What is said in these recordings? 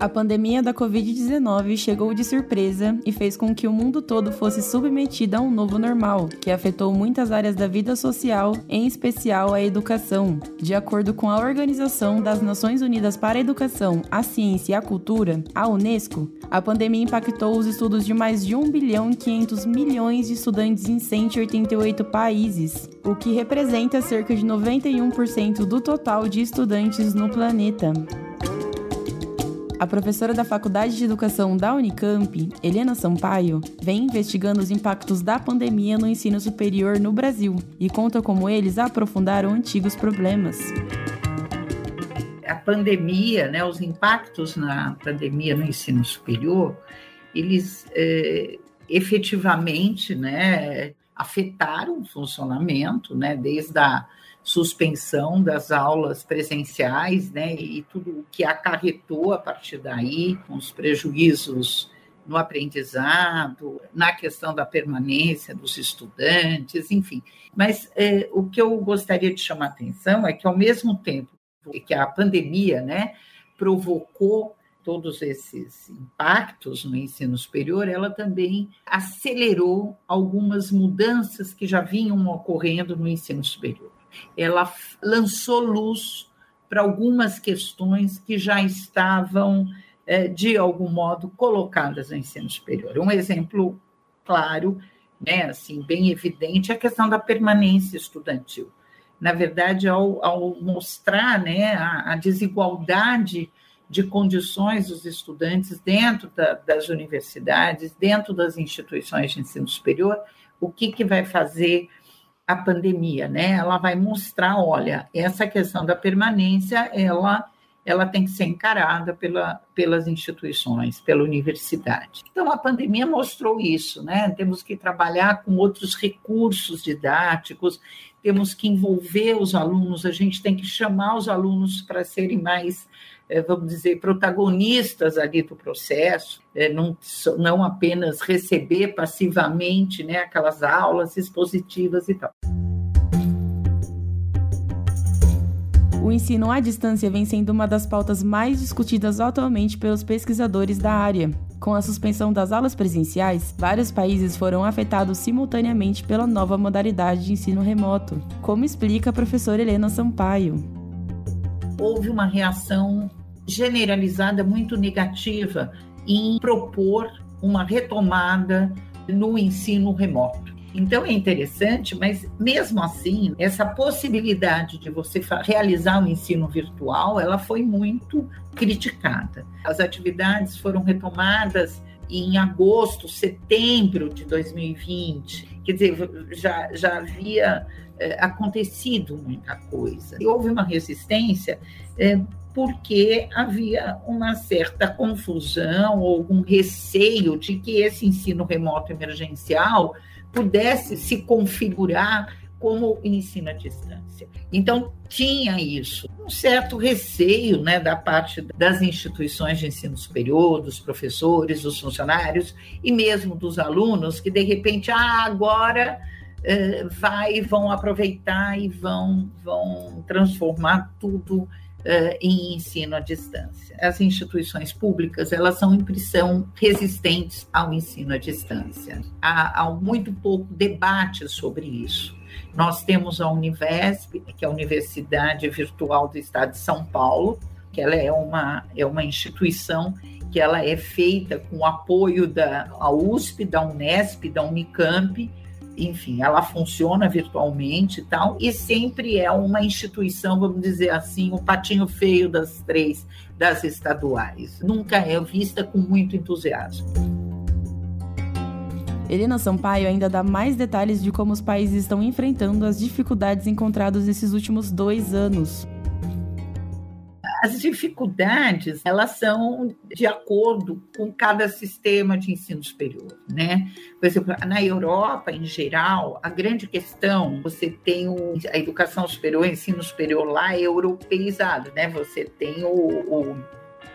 A pandemia da Covid-19 chegou de surpresa e fez com que o mundo todo fosse submetido a um novo normal, que afetou muitas áreas da vida social, em especial a educação. De acordo com a Organização das Nações Unidas para a Educação, a Ciência e a Cultura, a Unesco, a pandemia impactou os estudos de mais de 1 bilhão e 500 milhões de estudantes em 188 países, o que representa cerca de 91% do total de estudantes no planeta. A professora da Faculdade de Educação da Unicamp, Helena Sampaio, vem investigando os impactos da pandemia no ensino superior no Brasil e conta como eles aprofundaram antigos problemas. A pandemia, né, os impactos na pandemia no ensino superior, eles é, efetivamente né, afetaram o funcionamento, né, desde a suspensão das aulas presenciais, né, e tudo o que acarretou a partir daí, com os prejuízos no aprendizado, na questão da permanência dos estudantes, enfim. Mas é, o que eu gostaria de chamar a atenção é que, ao mesmo tempo que a pandemia né, provocou todos esses impactos no ensino superior, ela também acelerou algumas mudanças que já vinham ocorrendo no ensino superior ela lançou luz para algumas questões que já estavam, é, de algum modo, colocadas no ensino superior. Um exemplo claro, né, assim, bem evidente, é a questão da permanência estudantil. Na verdade, ao, ao mostrar né, a, a, desigualdade de condições dos estudantes dentro da, das universidades, dentro das instituições de ensino superior, o que, que vai fazer a pandemia, né? Ela vai mostrar, olha, essa questão da permanência, ela ela tem que ser encarada pela, pelas instituições, pela universidade. Então, a pandemia mostrou isso, né? Temos que trabalhar com outros recursos didáticos, temos que envolver os alunos, a gente tem que chamar os alunos para serem mais, eh, vamos dizer, protagonistas ali do processo, eh, não, não apenas receber passivamente né, aquelas aulas expositivas e tal. O ensino à distância vem sendo uma das pautas mais discutidas atualmente pelos pesquisadores da área. Com a suspensão das aulas presenciais, vários países foram afetados simultaneamente pela nova modalidade de ensino remoto, como explica a professora Helena Sampaio. Houve uma reação generalizada muito negativa em propor uma retomada no ensino remoto. Então é interessante, mas mesmo assim, essa possibilidade de você realizar o um ensino virtual, ela foi muito criticada. As atividades foram retomadas em agosto, setembro de 2020. Quer dizer, já, já havia é, acontecido muita coisa. E houve uma resistência é, porque havia uma certa confusão ou algum receio de que esse ensino remoto emergencial pudesse se configurar como ensino à distância. Então, tinha isso, um certo receio né, da parte das instituições de ensino superior, dos professores, dos funcionários e mesmo dos alunos, que de repente, ah, agora eh, vai, vão aproveitar e vão, vão transformar tudo uh, em ensino à distância. As instituições públicas, elas são impressão resistentes ao ensino à distância. Há, há muito pouco debate sobre isso. Nós temos a Univesp, que é a Universidade Virtual do Estado de São Paulo, que ela é uma, é uma instituição que ela é feita com o apoio da USP, da Unesp, da Unicamp enfim, ela funciona virtualmente e tal, e sempre é uma instituição, vamos dizer assim, o patinho feio das três, das estaduais. Nunca é vista com muito entusiasmo. Helena Sampaio ainda dá mais detalhes de como os países estão enfrentando as dificuldades encontradas nesses últimos dois anos. As dificuldades, elas são de acordo com cada sistema de ensino superior, né? Por exemplo, na Europa, em geral, a grande questão, você tem o, a educação superior, o ensino superior lá é europeizado, né? Você tem o, o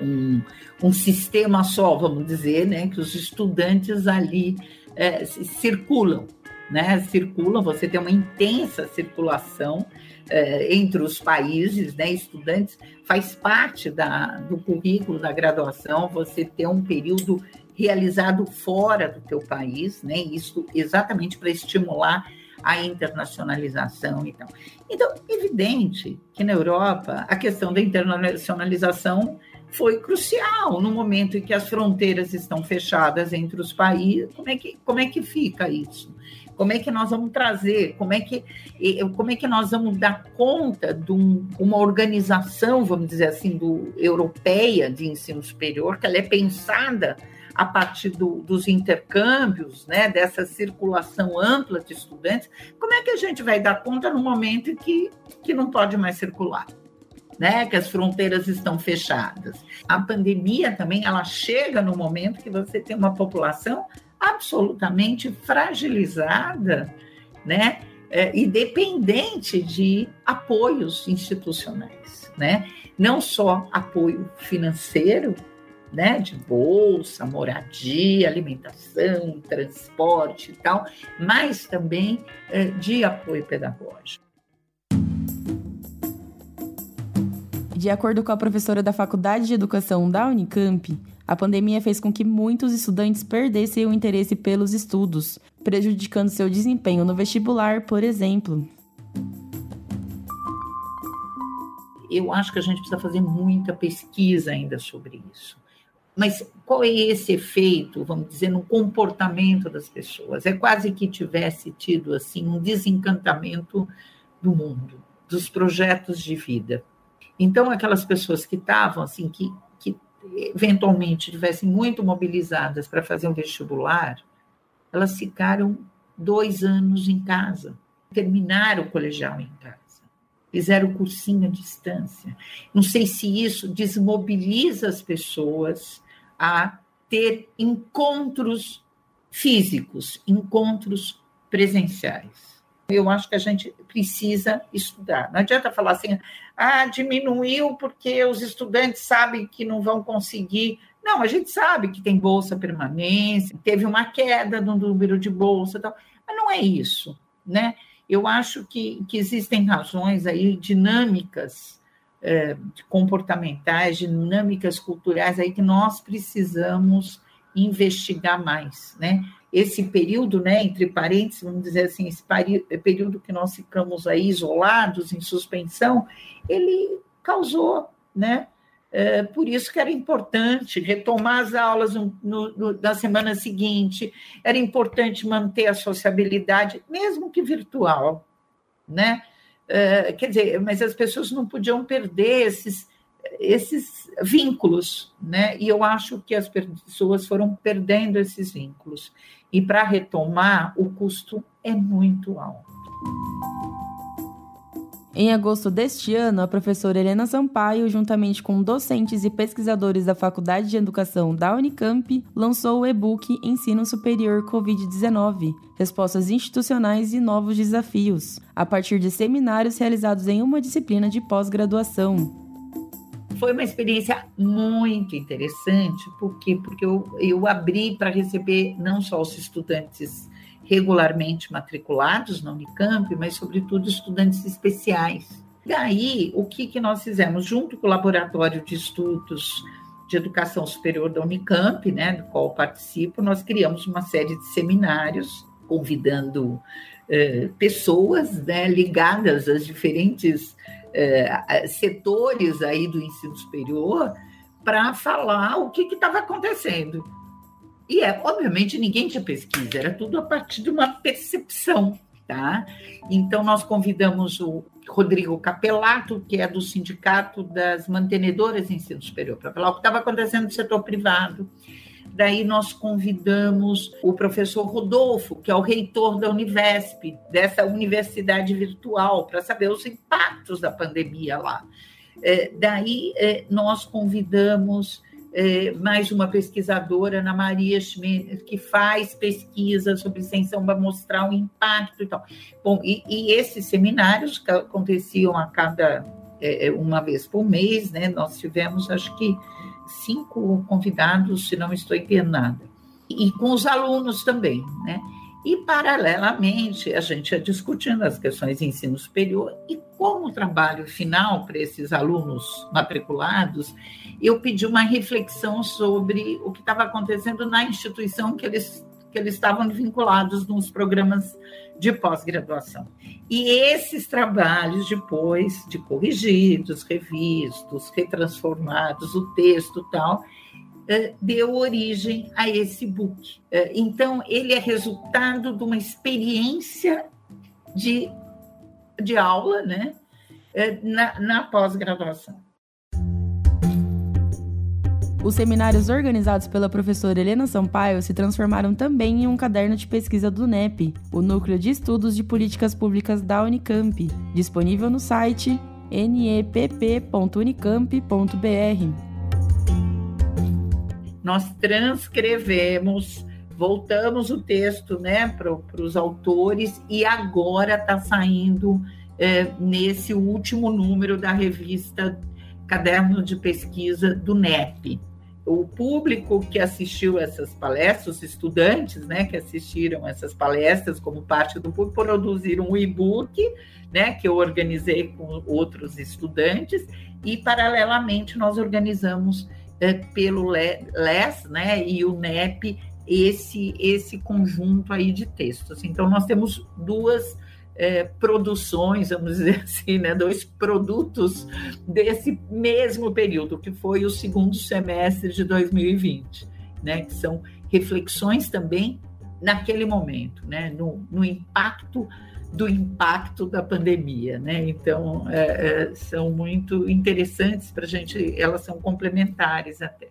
um, um sistema só, vamos dizer, né, que os estudantes ali é, circulam, né, circulam, você tem uma intensa circulação é, entre os países, né, estudantes, faz parte da, do currículo da graduação você ter um período realizado fora do teu país, né, isso exatamente para estimular a internacionalização e tal. Então, evidente que na Europa a questão da internacionalização foi crucial no momento em que as fronteiras estão fechadas entre os países. Como é que, como é que fica isso? Como é que nós vamos trazer? Como é que, como é que nós vamos dar conta de um, uma organização, vamos dizer assim, do, europeia de ensino superior, que ela é pensada a partir do, dos intercâmbios, né, dessa circulação ampla de estudantes, como é que a gente vai dar conta no momento que, que não pode mais circular? Né, que as fronteiras estão fechadas. A pandemia também ela chega no momento que você tem uma população absolutamente fragilizada, né, é, e dependente de apoios institucionais, né? Não só apoio financeiro, né, de bolsa, moradia, alimentação, transporte e tal, mas também é, de apoio pedagógico. De acordo com a professora da Faculdade de Educação da Unicamp, a pandemia fez com que muitos estudantes perdessem o interesse pelos estudos, prejudicando seu desempenho no vestibular, por exemplo. Eu acho que a gente precisa fazer muita pesquisa ainda sobre isso. Mas qual é esse efeito, vamos dizer, no comportamento das pessoas? É quase que tivesse tido assim um desencantamento do mundo, dos projetos de vida. Então, aquelas pessoas que estavam assim, que, eventualmente tivessem muito mobilizadas para fazer um vestibular, elas ficaram dois anos em casa, terminaram o colegial em casa fizeram cursinho à distância. Não sei se isso desmobiliza as pessoas a ter encontros físicos, encontros presenciais. Eu acho que a gente precisa estudar. Não adianta falar assim, ah, diminuiu porque os estudantes sabem que não vão conseguir. Não, a gente sabe que tem bolsa permanência, teve uma queda no número de bolsa, tal, mas não é isso, né? Eu acho que, que existem razões aí dinâmicas é, comportamentais, dinâmicas culturais aí que nós precisamos investigar mais, né? Esse período, né, entre parênteses, vamos dizer assim, esse período que nós ficamos aí isolados, em suspensão, ele causou, né, é, por isso que era importante retomar as aulas no, no, na semana seguinte, era importante manter a sociabilidade, mesmo que virtual, né? É, quer dizer, mas as pessoas não podiam perder esses, esses vínculos, né? E eu acho que as pessoas foram perdendo esses vínculos. E para retomar, o custo é muito alto. Em agosto deste ano, a professora Helena Sampaio, juntamente com docentes e pesquisadores da Faculdade de Educação da Unicamp, lançou o e-book Ensino Superior Covid-19 Respostas Institucionais e Novos Desafios, a partir de seminários realizados em uma disciplina de pós-graduação. Foi uma experiência muito interessante, por quê? Porque eu, eu abri para receber não só os estudantes regularmente matriculados na Unicamp, mas, sobretudo, estudantes especiais. Daí, o que, que nós fizemos? Junto com o Laboratório de Estudos de Educação Superior da Unicamp, né, do qual participo, nós criamos uma série de seminários convidando pessoas né, ligadas às diferentes eh, setores aí do ensino superior para falar o que estava acontecendo e é, obviamente, ninguém tinha pesquisa, era tudo a partir de uma percepção, tá? Então, nós convidamos o Rodrigo Capelato, que é do Sindicato das Mantenedoras de Ensino Superior, para falar o que estava acontecendo no setor privado. Daí nós convidamos o professor Rodolfo, que é o reitor da Univesp, dessa universidade virtual, para saber os impactos da pandemia lá. É, daí é, nós convidamos é, mais uma pesquisadora, Ana Maria Schmidt, que faz pesquisa sobre extensão para mostrar o impacto e tal. Bom, e, e esses seminários que aconteciam a cada é, é, uma vez por mês, né? Nós tivemos, acho que, cinco convidados, se não estou enganada. E com os alunos também, né? E, paralelamente, a gente ia discutindo as questões de ensino superior e como trabalho final para esses alunos matriculados, eu pedi uma reflexão sobre o que estava acontecendo na instituição que eles, que eles estavam vinculados nos programas de pós-graduação. E esses trabalhos, depois de corrigidos, revistos, retransformados, o texto tal, eh, deu origem a esse book. Eh, então, ele é resultado de uma experiência de, de aula né, eh, na, na pós-graduação. Os seminários organizados pela professora Helena Sampaio se transformaram também em um caderno de pesquisa do NEP, o Núcleo de Estudos de Políticas Públicas da Unicamp, disponível no site nepp.unicamp.br. Nós transcrevemos, voltamos o texto né, para os autores e agora está saindo é, nesse último número da revista Caderno de Pesquisa do NEP o público que assistiu essas palestras, os estudantes, né, que assistiram essas palestras como parte do público, produziram um e-book, né, que eu organizei com outros estudantes e paralelamente nós organizamos é, pelo LES, né, e o NEP esse esse conjunto aí de textos. Então nós temos duas é, produções, vamos dizer assim, né, dois produtos desse mesmo período, que foi o segundo semestre de 2020, né, que são reflexões também naquele momento, né, no, no impacto do impacto da pandemia, né? Então é, é, são muito interessantes para a gente, elas são complementares até.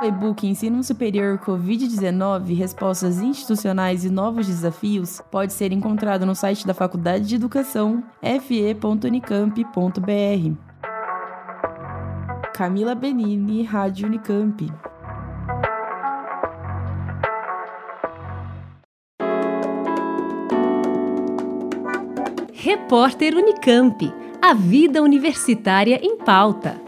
O e-book Ensino Superior Covid-19 Respostas Institucionais e Novos Desafios pode ser encontrado no site da Faculdade de Educação fe.unicamp.br. Camila Benini, Rádio Unicamp. Repórter Unicamp. A vida universitária em pauta.